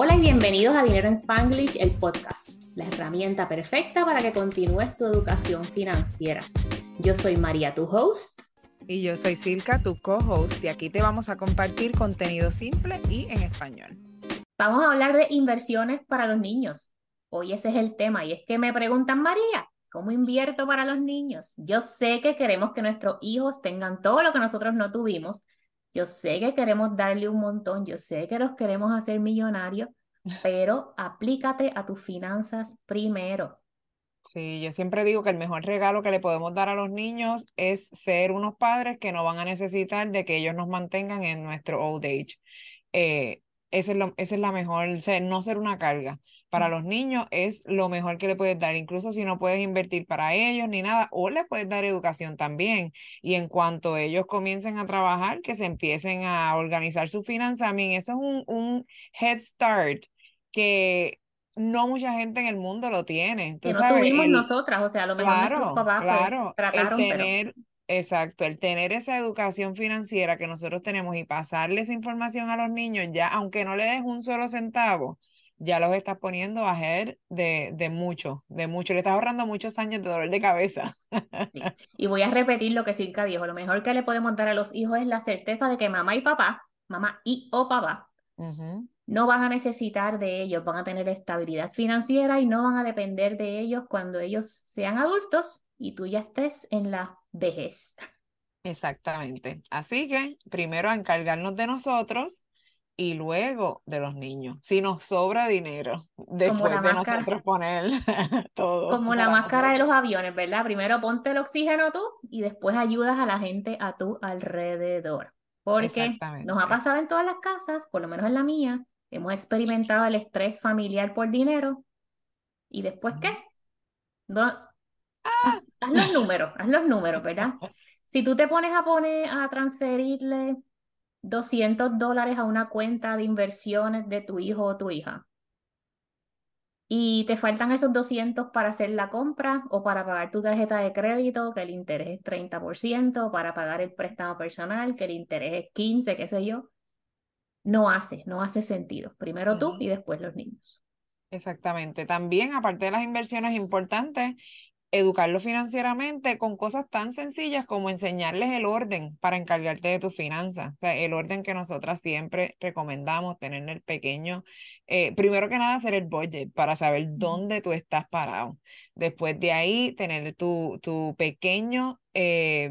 Hola y bienvenidos a Dinero en Spanglish, el podcast, la herramienta perfecta para que continúes tu educación financiera. Yo soy María, tu host. Y yo soy Silka, tu co-host, y aquí te vamos a compartir contenido simple y en español. Vamos a hablar de inversiones para los niños. Hoy ese es el tema y es que me preguntan, María, ¿cómo invierto para los niños? Yo sé que queremos que nuestros hijos tengan todo lo que nosotros no tuvimos, yo sé que queremos darle un montón, yo sé que los queremos hacer millonarios, pero aplícate a tus finanzas primero. Sí, yo siempre digo que el mejor regalo que le podemos dar a los niños es ser unos padres que no van a necesitar de que ellos nos mantengan en nuestro old age. Eh, esa, es esa es la mejor, no ser una carga para los niños es lo mejor que le puedes dar, incluso si no puedes invertir para ellos ni nada, o le puedes dar educación también. Y en cuanto ellos comiencen a trabajar, que se empiecen a organizar su finanzas, eso es un, un head start que no mucha gente en el mundo lo tiene. que no tuvimos nosotras, o sea, a lo mejor claro, nuestros papás pues, claro, trataron, el tener, Exacto, el tener esa educación financiera que nosotros tenemos y pasarle esa información a los niños, ya aunque no le des un solo centavo, ya los estás poniendo a de, de mucho, de mucho. Le estás ahorrando muchos años de dolor de cabeza. Y voy a repetir lo que Silka dijo. Lo mejor que le podemos dar a los hijos es la certeza de que mamá y papá, mamá y o papá, no van a necesitar de ellos, van a tener estabilidad financiera y no van a depender de ellos cuando ellos sean adultos y tú ya estés en la vejez. Exactamente. Así que primero a encargarnos de nosotros y luego de los niños. Si nos sobra dinero, después de nosotros poner todo. Como la máscara de los aviones, ¿verdad? Primero ponte el oxígeno tú y después ayudas a la gente a tu alrededor. Porque nos ha pasado en todas las casas, por lo menos en la mía, hemos experimentado el estrés familiar por dinero. ¿Y después qué? No, ¡Ah! haz los números, haz los números, ¿verdad? Si tú te pones a poner a transferirle 200 dólares a una cuenta de inversiones de tu hijo o tu hija y te faltan esos 200 para hacer la compra o para pagar tu tarjeta de crédito, que el interés es 30%, para pagar el préstamo personal, que el interés es 15, qué sé yo, no hace, no hace sentido. Primero tú y después los niños. Exactamente. También, aparte de las inversiones importantes, educarlo financieramente con cosas tan sencillas como enseñarles el orden para encargarte de tus finanzas. O sea, el orden que nosotras siempre recomendamos, tener el pequeño, eh, primero que nada hacer el budget para saber dónde tú estás parado. Después de ahí, tener tu, tu pequeño eh,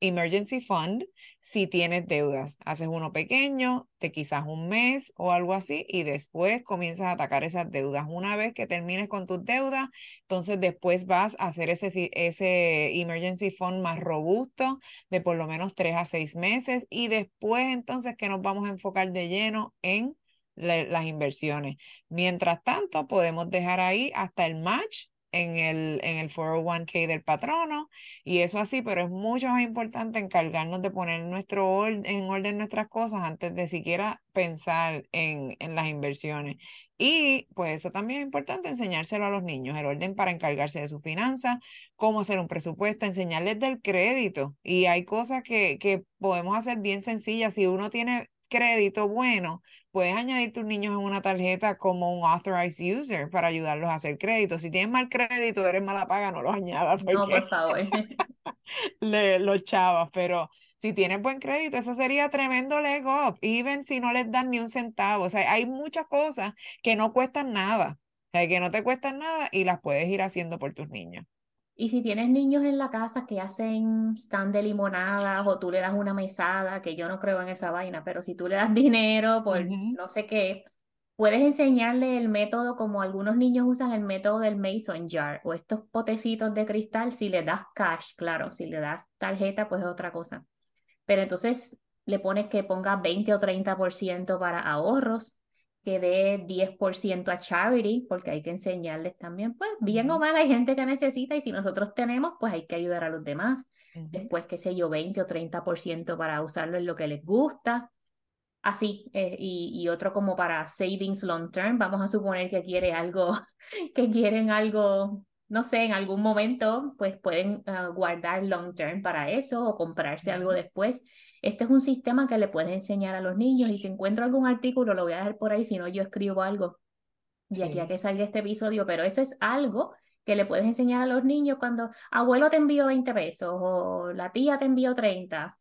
emergency fund si tienes deudas. Haces uno pequeño, de quizás un mes o algo así, y después comienzas a atacar esas deudas. Una vez que termines con tus deudas, entonces después vas a hacer ese, ese emergency fund más robusto de por lo menos tres a seis meses, y después entonces que nos vamos a enfocar de lleno en las inversiones. Mientras tanto, podemos dejar ahí hasta el match en el, en el 401k del patrono y eso así, pero es mucho más importante encargarnos de poner nuestro en orden nuestras cosas antes de siquiera pensar en, en las inversiones. Y pues eso también es importante enseñárselo a los niños, el orden para encargarse de sus finanzas, cómo hacer un presupuesto, enseñarles del crédito. Y hay cosas que, que podemos hacer bien sencillas. Si uno tiene crédito bueno, puedes añadir tus niños en una tarjeta como un authorized user para ayudarlos a hacer crédito. Si tienes mal crédito, eres mala paga, no los añadas. No, por favor. le, los chavas, pero si tienes buen crédito, eso sería tremendo leg up, even si no les dan ni un centavo. O sea, hay muchas cosas que no cuestan nada, o sea, que no te cuestan nada y las puedes ir haciendo por tus niños. Y si tienes niños en la casa que hacen stand de limonadas o tú le das una mesada, que yo no creo en esa vaina, pero si tú le das dinero por no sé qué, puedes enseñarle el método como algunos niños usan el método del mason jar o estos potecitos de cristal si le das cash, claro, si le das tarjeta pues es otra cosa. Pero entonces le pones que ponga 20 o 30% para ahorros que dé 10% a charity, porque hay que enseñarles también, pues bien o mal hay gente que necesita y si nosotros tenemos, pues hay que ayudar a los demás. Después, qué sé yo, 20 o 30% para usarlo en lo que les gusta. Así, eh, y, y, otro como para savings long term, vamos a suponer que quiere algo, que quieren algo, no sé, en algún momento, pues pueden ah, guardar long term para eso o comprarse algo después. Este es un sistema que le puedes enseñar a los niños y si encuentro algún artículo lo voy a dejar por ahí, si no yo escribo algo de aquí a que salga este episodio, pero eso es algo que le puedes enseñar a los niños cuando abuelo te envió 20 pesos o la tía te envió 30.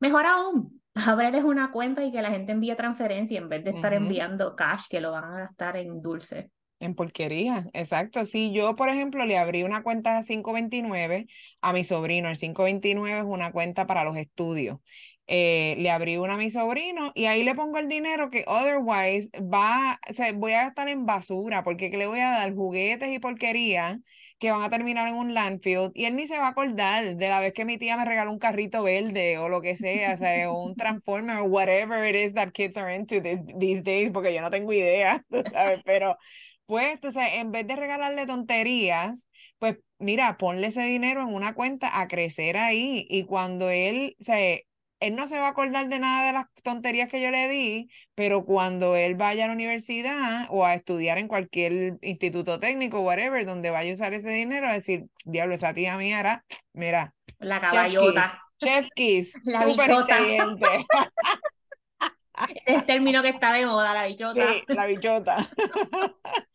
Mejor aún, abrirles una cuenta y que la gente envíe transferencia en vez de estar enviando cash que lo van a gastar en dulce. En porquería, exacto. Sí, yo, por ejemplo, le abrí una cuenta a 529 a mi sobrino. El 529 es una cuenta para los estudios. Eh, le abrí una a mi sobrino y ahí le pongo el dinero que otherwise va, o sea, voy a gastar en basura porque le voy a dar juguetes y porquería que van a terminar en un landfill y él ni se va a acordar de la vez que mi tía me regaló un carrito verde o lo que sea, o un transformer o whatever it is that kids are into these days, porque yo no tengo idea, ¿sabes? Pero pues, entonces, en vez de regalarle tonterías, pues mira, ponle ese dinero en una cuenta a crecer ahí y cuando él, o sea, él no se va a acordar de nada de las tonterías que yo le di, pero cuando él vaya a la universidad o a estudiar en cualquier instituto técnico, whatever, donde vaya a usar ese dinero, a decir, diablo, esa tía mía era, mira. La caballota. Chef Kiss, la bichota. Ese es el término que está de moda, la bichota. Sí, la bichota.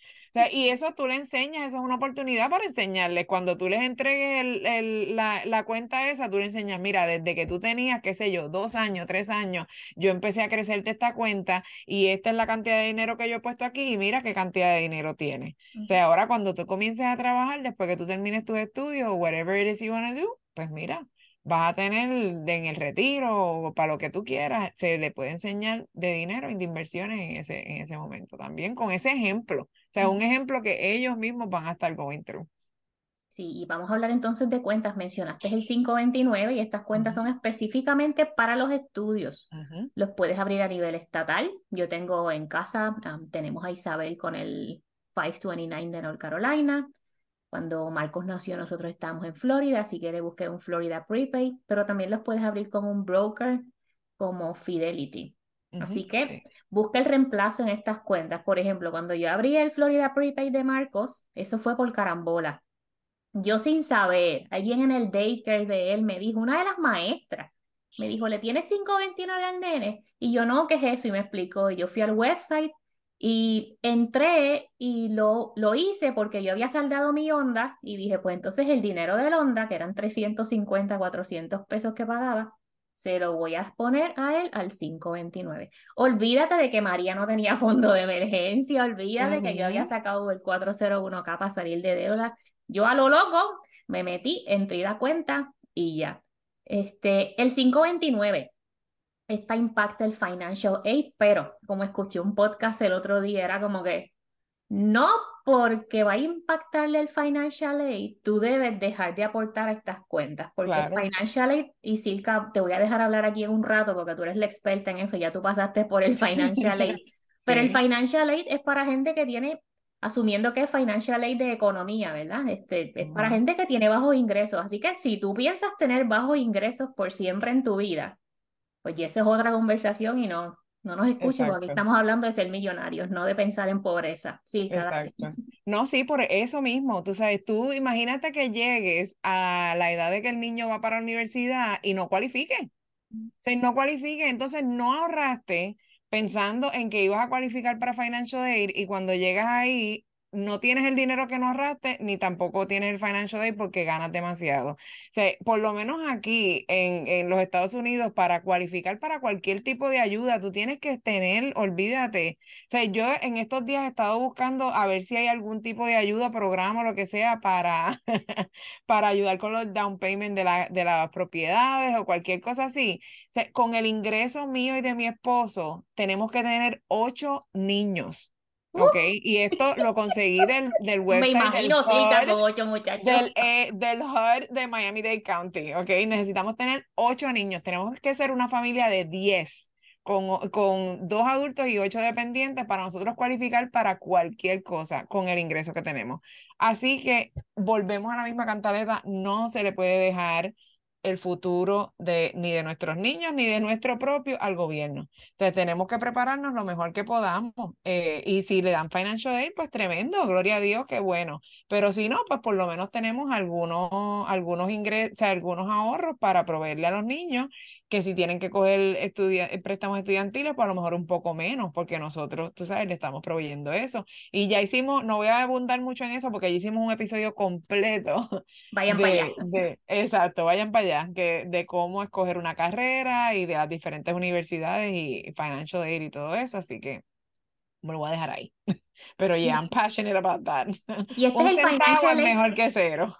y eso tú le enseñas, eso es una oportunidad para enseñarles. Cuando tú les entregues el, el, la, la, cuenta esa, tú le enseñas, mira, desde que tú tenías, qué sé yo, dos años, tres años, yo empecé a crecerte esta cuenta y esta es la cantidad de dinero que yo he puesto aquí y mira qué cantidad de dinero tiene. O sea, ahora cuando tú comiences a trabajar, después que tú termines tus estudios o whatever it is you want to do, pues mira, vas a tener en el retiro o para lo que tú quieras, se le puede enseñar de dinero y de inversiones en ese, en ese momento también, con ese ejemplo. O sea, un ejemplo que ellos mismos van a estar going through. Sí, y vamos a hablar entonces de cuentas. Mencionaste el 529 y estas cuentas son específicamente para los estudios. Los puedes abrir a nivel estatal. Yo tengo en casa, tenemos a Isabel con el 529 de North Carolina. Cuando Marcos nació, nosotros estábamos en Florida, así que le busqué un Florida Prepaid, pero también los puedes abrir con un broker como Fidelity. Así que busca el reemplazo en estas cuentas. Por ejemplo, cuando yo abrí el Florida Prepaid de Marcos, eso fue por carambola. Yo sin saber, alguien en el daycare de él me dijo, una de las maestras, me dijo, ¿le tienes 5.29 al nene? Y yo no, ¿qué es eso? Y me explicó. Yo fui al website y entré y lo, lo hice porque yo había saldado mi onda y dije, pues entonces el dinero del onda, que eran 350, 400 pesos que pagaba, se lo voy a poner a él al 529. Olvídate de que María no tenía fondo de emergencia, olvídate de que yo había sacado el 401k para salir de deuda. Yo a lo loco me metí, entré la cuenta y ya. Este, el 529 esta impacta el financial aid, pero como escuché un podcast el otro día, era como que no porque va a impactarle el financial aid, tú debes dejar de aportar a estas cuentas, porque el financial aid, y Silka, te voy a dejar hablar aquí en un rato porque tú eres la experta en eso, ya tú pasaste por el financial aid, pero el financial aid es para gente que tiene, asumiendo que es financial aid de economía, ¿verdad? Este, es para gente que tiene bajos ingresos, así que si tú piensas tener bajos ingresos por siempre en tu vida, pues esa es otra conversación y no, no nos escuchen porque estamos hablando de ser millonarios, no de pensar en pobreza. Sí, Exacto. No, sí, por eso mismo. Tú sabes, tú imagínate que llegues a la edad de que el niño va para la universidad y no cualifique. O sea, no cualifique, entonces no ahorraste pensando en que ibas a cualificar para Financial Aid y cuando llegas ahí no tienes el dinero que no ahorraste, ni tampoco tienes el financial aid porque ganas demasiado. O sea, por lo menos aquí en, en, los Estados Unidos, para cualificar para cualquier tipo de ayuda, tú tienes que tener, olvídate. O sea, yo en estos días he estado buscando a ver si hay algún tipo de ayuda, programa lo que sea para, para ayudar con los down payment de, la, de las propiedades o cualquier cosa así. Con el ingreso mío y de mi esposo, tenemos que tener ocho niños. Ok, y esto lo conseguí del, del website. Me imagino, sí, con ocho muchachos. Del, eh, del HUD de Miami-Dade County. Ok, necesitamos tener ocho niños. Tenemos que ser una familia de diez, con, con dos adultos y ocho dependientes para nosotros cualificar para cualquier cosa con el ingreso que tenemos. Así que volvemos a la misma cantaleta. No se le puede dejar el futuro de ni de nuestros niños ni de nuestro propio al gobierno. Entonces tenemos que prepararnos lo mejor que podamos. Eh, y si le dan financial aid, pues tremendo, gloria a Dios, qué bueno. Pero si no, pues por lo menos tenemos algunos, algunos ingresos, algunos ahorros para proveerle a los niños que si tienen que coger eh, préstamos estudiantiles, pues a lo mejor un poco menos, porque nosotros, tú sabes, le estamos proveyendo eso. Y ya hicimos, no voy a abundar mucho en eso, porque ya hicimos un episodio completo. Vayan para allá. De, exacto, vayan para allá, que, de cómo escoger una carrera y de las diferentes universidades y financial aid y todo eso, así que me lo voy a dejar ahí. Pero yeah, I'm passionate about that. Y este es el financial es mejor que cero.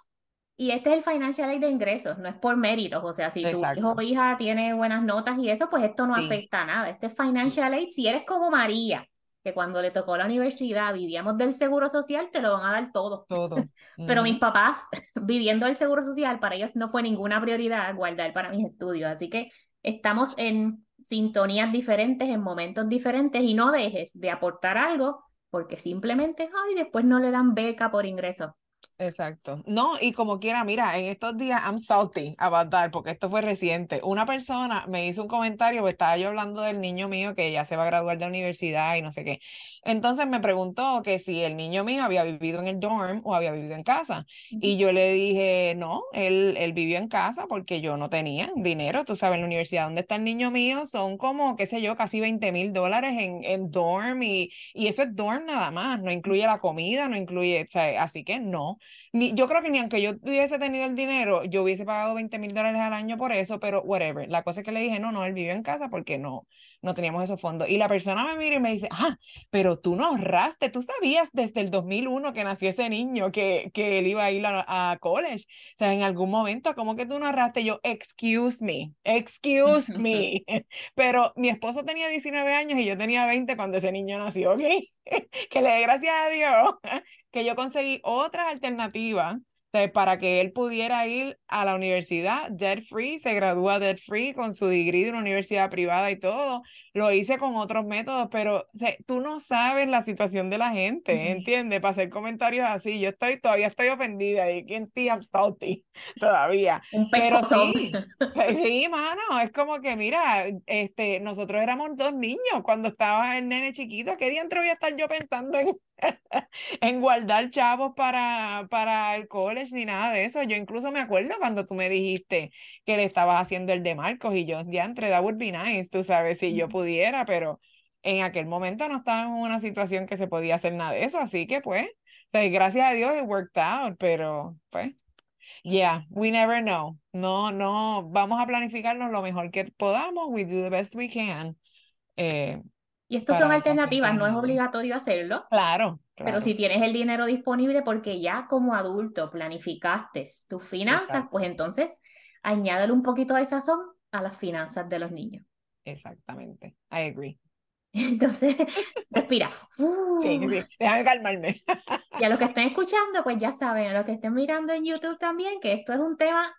Y este es el financial aid de ingresos, no es por méritos. O sea, si tu hijo o hija tiene buenas notas y eso, pues esto no afecta a nada. Este es financial aid, si eres como María, que cuando le tocó la universidad vivíamos del seguro social, te lo van a dar todo. Todo. Pero mis papás, viviendo del seguro social, para ellos no fue ninguna prioridad guardar para mis estudios. Así que estamos en sintonías diferentes, en momentos diferentes y no dejes de aportar algo porque simplemente, ay, después no le dan beca por ingreso. Exacto. No, y como quiera, mira, en estos días I'm salty about that, porque esto fue reciente. Una persona me hizo un comentario, pues estaba yo hablando del niño mío que ya se va a graduar de la universidad y no sé qué. Entonces me preguntó que si el niño mío había vivido en el dorm o había vivido en casa. Y yo le dije, no, él, él vivió en casa porque yo no tenía dinero. Tú sabes, en la universidad donde está el niño mío son como, qué sé yo, casi 20 mil dólares en, en dorm y, y eso es dorm nada más, no incluye la comida, no incluye, o sea, así que no ni, yo creo que ni aunque yo hubiese tenido el dinero, yo hubiese pagado 20 mil dólares al año por eso, pero whatever. La cosa es que le dije, no, no, él vivió en casa porque no, no teníamos esos fondos. Y la persona me mira y me dice, ah, pero tú no ahorraste, tú sabías desde el 2001 que nació ese niño, que, que él iba a ir a, college. O sea, en algún momento, ¿cómo que tú no ahorraste? Yo, excuse me, excuse me. pero mi esposo tenía 19 años y yo tenía 20 cuando ese niño nació, ¿ok? que le dé gracias a Dios que yo conseguí otras alternativas para que él pudiera ir a la universidad debt free, se gradúa debt free con su degree de una universidad privada y todo. Lo hice con otros métodos, pero tú no sabes la situación de la gente, ¿entiendes? Para hacer comentarios así, yo estoy todavía estoy ofendida y en ti I'm salty todavía. pero sí, sí, mano, es como que mira, este, nosotros éramos dos niños cuando estaba el nene chiquito, ¿qué día voy a estar yo pensando en en guardar chavos para, para el college ni nada de eso. Yo incluso me acuerdo cuando tú me dijiste que le estabas haciendo el de Marcos y yo, ya entre, that would be nice, tú sabes, si yo pudiera, pero en aquel momento no estaba en una situación que se podía hacer nada de eso, así que pues, gracias a Dios it worked out, pero pues, yeah, we never know. No, no, vamos a planificarnos lo mejor que podamos, we do the best we can. Eh, y estas son alternativas, no es obligatorio hacerlo. Claro, Pero si tienes el dinero disponible porque ya como adulto planificaste tus finanzas, pues entonces añádale un poquito de sazón a las finanzas de los niños. Exactamente, I agree. Entonces, respira. Sí, sí, déjame calmarme. Y a los que estén escuchando, pues ya saben, a los que estén mirando en YouTube también, que esto es un tema,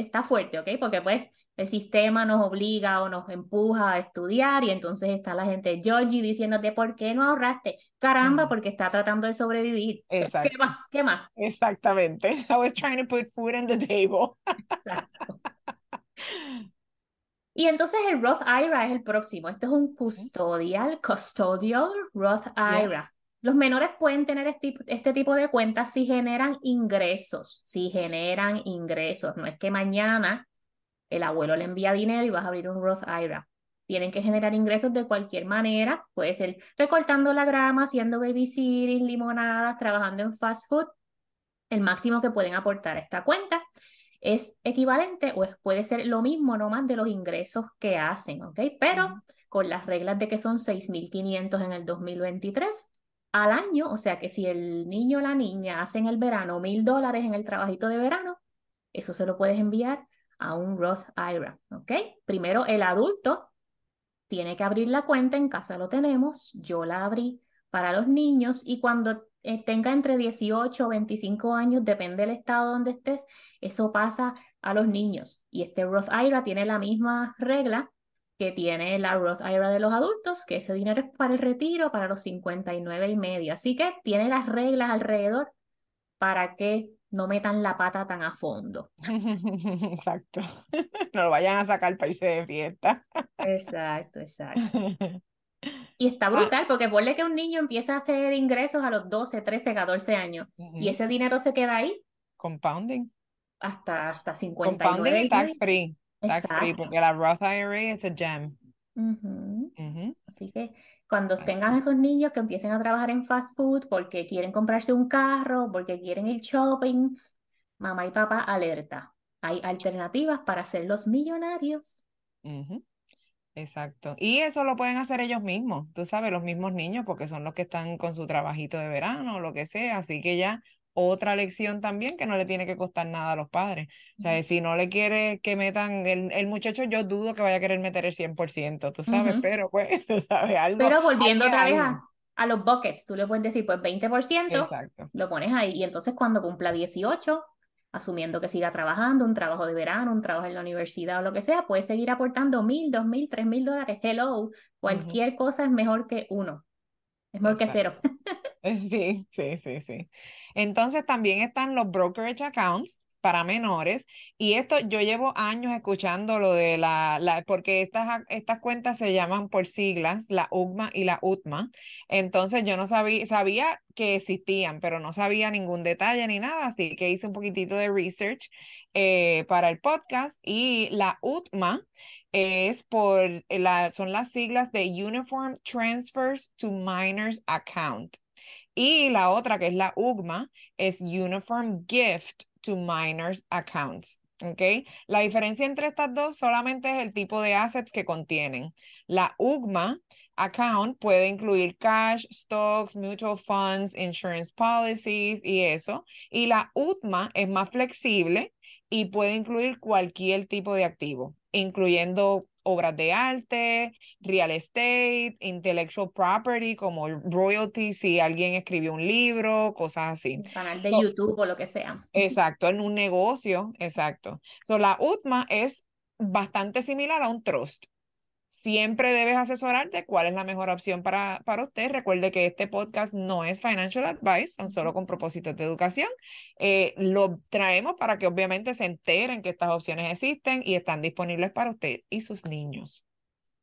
está fuerte, ¿ok? Porque pues el sistema nos obliga o nos empuja a estudiar y entonces está la gente Georgie diciéndote por qué no ahorraste. Caramba, porque está tratando de sobrevivir. Exacto. ¿Qué más? ¿Qué más? Exactamente. I was trying to put food on the table. Y entonces el Roth IRA es el próximo. Esto es un custodial, custodial Roth IRA. Los menores pueden tener este, este, tipo de cuentas si generan ingresos, si generan ingresos. No es que mañana el abuelo le envía dinero y vas a abrir un Roth IRA. Tienen que generar ingresos de cualquier manera, puede ser recortando la grama, haciendo babysitting, limonadas, trabajando en fast food. El máximo que pueden aportar a esta cuenta es equivalente o puede ser lo mismo, no más de los ingresos que hacen, ¿ok? Pero con las reglas de que son 6.500 en el 2023 al año, o sea que si el niño o la niña hacen el verano mil dólares en el trabajito de verano, eso se lo puedes enviar a un Roth IRA, ¿ok? Primero el adulto tiene que abrir la cuenta, en casa lo tenemos, yo la abrí para los niños y cuando eh, tenga entre 18 o 25 años, depende del estado donde estés, eso pasa a los niños. Y este Roth IRA tiene la misma regla que tiene la Roth IRA de los adultos, que ese dinero es para el retiro, para los 59 y medio. Así que tiene las reglas alrededor para que no metan la pata tan a fondo. Exacto. No lo vayan a sacar para irse de fiesta. Exacto, exacto. Y está ah. brutal, porque ponle que un niño empieza a hacer ingresos a los 12, 13, 14 años y ese dinero se queda ahí. Compounding. Hasta, hasta 59. Compounding y tax free. Tax free, porque la Roth IRA es a gem. Así que cuando tengan esos niños que empiecen a trabajar en fast food porque quieren comprarse un carro, porque quieren ir shopping, mamá y papá alerta. Hay alternativas para los millonarios. Exacto. Y eso lo pueden hacer ellos mismos, tú sabes, los mismos niños, porque son los que están con su trabajito de verano o lo que sea. Así que ya otra lección también que no le tiene que costar nada a los padres. O sea, si no le quiere que metan, el, el muchacho yo dudo que vaya a querer meter el 100%, tú sabes, pero pues, tú sabes, algo. Pero volviendo otra vez a, los buckets, tú le puedes decir, pues 20%, Exacto. lo pones ahí y entonces cuando cumpla 18, asumiendo que siga trabajando, un trabajo de verano, un trabajo en la universidad o lo que sea, puede seguir aportando mil, dos mil, tres mil dólares. Hello, cualquier cosa es mejor que uno. Es mejor que cero. Sí, sí, sí, sí. Entonces también están los brokerage accounts, para menores. Y esto yo llevo años escuchando lo de la, la, porque estas, estas cuentas se llaman por siglas, la UGMA y la UTMA. Entonces yo no sabía, sabía que existían, pero no sabía ningún detalle ni nada, así que hice un poquitito de research eh, para el podcast. Y la UTMA es por, la, son las siglas de Uniform Transfers to Minors Account. Y la otra, que es la UGMA, es Uniform Gift to minors accounts. ¿ok? La diferencia entre estas dos solamente es el tipo de assets que contienen. La UGMA account puede incluir cash, stocks, mutual funds, insurance policies y eso. Y la UTMA es más flexible y puede incluir cualquier tipo de activo, incluyendo obras de arte, real estate, intellectual property, como royalties, si alguien escribió un libro, cosas así. canal de YouTube o lo que sea. Exacto, en un negocio, exacto. So, la UTMA es bastante similar a un trust siempre debes asesorarte cuál es la mejor opción para, para usted. Recuerde que este podcast no es financial advice, son solo con propósitos de educación. Eh, lo traemos para que obviamente se enteren que estas opciones existen y están disponibles para usted y sus niños.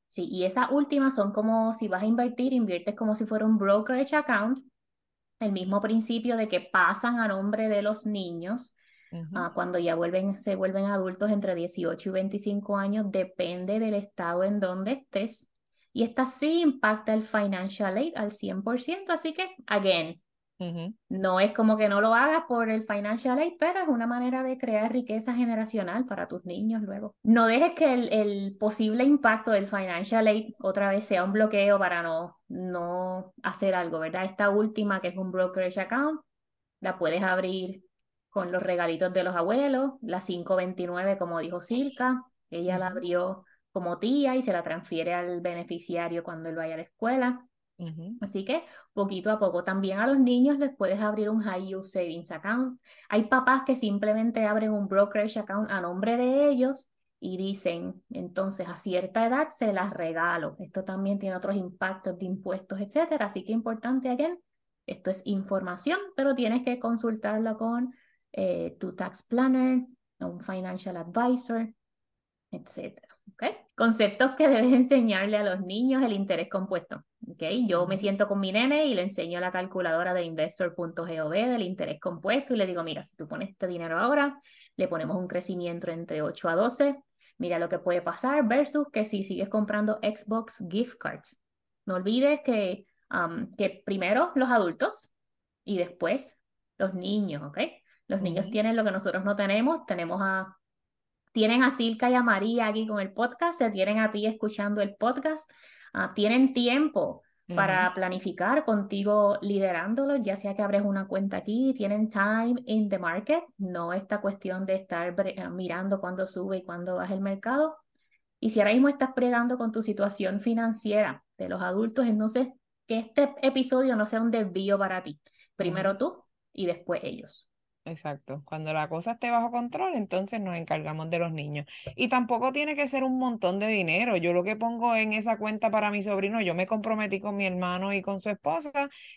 Sí, y esas últimas son como si vas a invertir, inviertes como si fuera un brokerage account, el mismo principio de que pasan a nombre de los niños Ah, cuando ya vuelven, se vuelven adultos entre 18 y 25 años, depende del estado en donde estés. Y esta sí impacta el financial aid al 100%, así que, again, no es como que no lo hagas por el financial aid, pero es una manera de crear riqueza generacional para tus niños luego. No dejes que el, el posible impacto del financial aid otra vez sea un bloqueo para no, no hacer algo, ¿verdad? Esta última, que es un brokerage account, la puedes abrir con los regalitos de los abuelos, la 529, como dijo Silka, ella la abrió como tía y se la transfiere al beneficiario cuando él vaya a la escuela. Así que poquito a poco. También a los niños les puedes abrir un High Yield Savings Account. Hay papás que simplemente abren un brokerage account a nombre de ellos y dicen, entonces a cierta edad se las regalo. Esto también tiene otros impactos de impuestos, etcétera. Así que importante, again, esto es información, pero tienes que consultarlo con eh, tu tax planner, un financial advisor, etc. ¿okay? Conceptos que debes enseñarle a los niños, el interés compuesto. ¿okay? Yo me siento con mi nene y le enseño la calculadora de investor.gov del interés compuesto y le digo, mira, si tú pones este dinero ahora, le ponemos un crecimiento entre 8 a 12, mira lo que puede pasar versus que si sigues comprando Xbox gift cards. No olvides que, um, que primero los adultos y después los niños, ¿ok? Los niños tienen lo que nosotros no tenemos, tenemos a tienen a Silka y a María aquí con el podcast, se tienen a ti escuchando el podcast, ah, tienen tiempo para planificar contigo liderándolo, ya sea que abres una cuenta aquí, tienen time in the market, no esta cuestión de estar ah, mirando cuándo sube y cuándo baja el mercado. Y si ahora mismo estás pregando con tu situación financiera de los adultos, entonces que este episodio no sea un desvío para ti. Primero tú y después ellos. Exacto. Cuando la cosa esté bajo control, entonces nos encargamos de los niños. Y tampoco tiene que ser un montón de dinero. Yo lo que pongo en esa cuenta para mi sobrino, yo me comprometí con mi hermano y con su esposa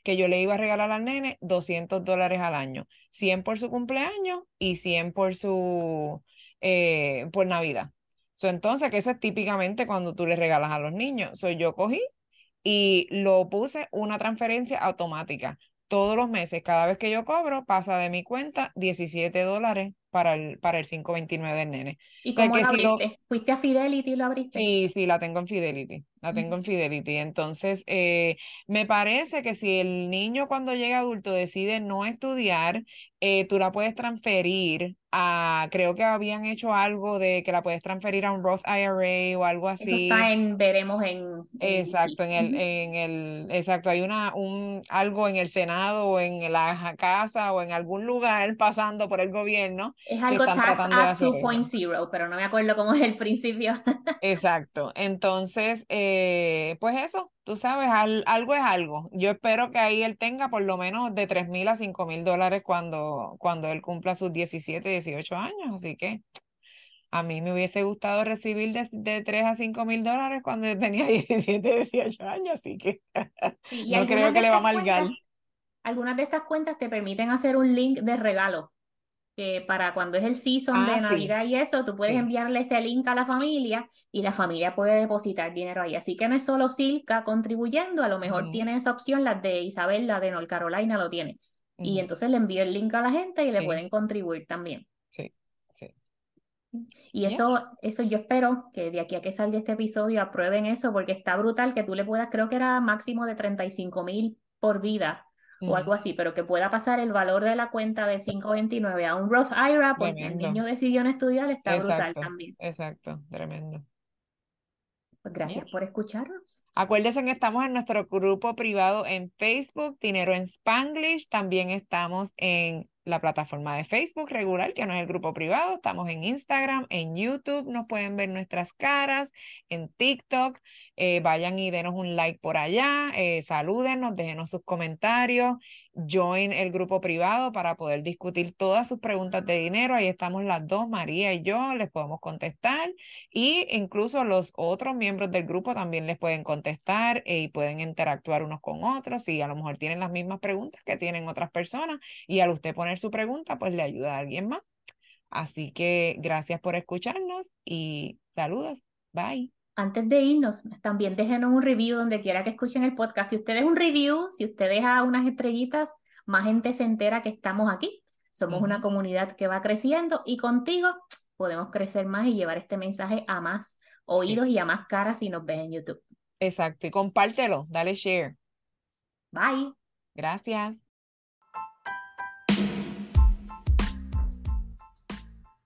que yo le iba a regalar al nene 200 dólares al año. 100 por su cumpleaños y 100 por su, eh, por Navidad. So, entonces, que eso es típicamente cuando tú le regalas a los niños. So, yo cogí y lo puse una transferencia automática todos los meses, cada vez que yo cobro, pasa de mi cuenta 17 dólares para el, para el 529 del nene. ¿Y cómo lo abriste? ¿Fuiste a Fidelity y lo abriste? Sí, sí, la tengo en Fidelity, la tengo en Fidelity. Entonces, eh, me parece que si el niño cuando llega adulto decide no estudiar, eh, tú la puedes transferir a, creo que habían hecho algo de que la puedes transferir a un Roth IRA o algo así. Eso está en, veremos en. exacto, en el, en el, exacto, hay una, un, algo en el Senado o en la casa o en algún lugar pasando por el gobierno. Es algo tax a 2.0, pero no me acuerdo cómo es el principio. exacto, entonces, eh, pues eso, tú sabes, algo es algo. Yo espero que ahí él tenga por lo menos de 3 mil a 5 mil dólares cuando, cuando él cumpla sus 17, 18 años. Así que a mí me hubiese gustado recibir de, de 3 a 5 mil dólares cuando yo tenía 17, 18 años. Así que no creo que le va a malgar. Algunas de estas cuentas te permiten hacer un link de regalo que para cuando es el season de ah, Navidad y eso, tú puedes enviarle ese link a la familia y la familia puede depositar dinero ahí. Así que no es solo Silka contribuyendo, a lo mejor tiene esa opción, las de Isabel, la de North Carolina lo tiene. Y entonces le envío el link a la gente y le pueden contribuir también. Sí, sí. Y eso, eso yo espero que de aquí a que salga este episodio aprueben eso, porque está brutal que tú le puedas, creo que era máximo de 35 mil por vida o algo así, pero que pueda pasar el valor de la cuenta de 529 a un Roth IRA porque el niño decidió no estudiar, está brutal también. Exacto, tremendo. Pues gracias por escucharnos. Acuérdense que estamos en nuestro grupo privado en Facebook, Dinero en Spanglish. También estamos en la plataforma de Facebook regular, que no es el grupo privado. Estamos en Instagram, en YouTube, nos pueden ver nuestras caras, en TikTok. Eh, vayan y denos un like por allá, eh, salúdenos, déjenos sus comentarios, join el grupo privado para poder discutir todas sus preguntas de dinero. Ahí estamos las dos, María y yo, les podemos contestar y incluso los otros miembros del grupo también les pueden contestar eh, y pueden interactuar unos con otros y a lo mejor tienen las mismas preguntas que tienen otras personas y al usted poner su pregunta, pues le ayuda a alguien más. Así que gracias por escucharnos y saludos. Bye antes de irnos, también déjenos un review donde quiera que escuchen el podcast. Si ustedes un review, si usted deja unas estrellitas, más gente se entera que estamos aquí. Somos una comunidad que va creciendo y contigo podemos crecer más y llevar este mensaje a más oídos y a más caras si nos ves en YouTube. Exacto, y compártelo, dale share. Bye. Gracias.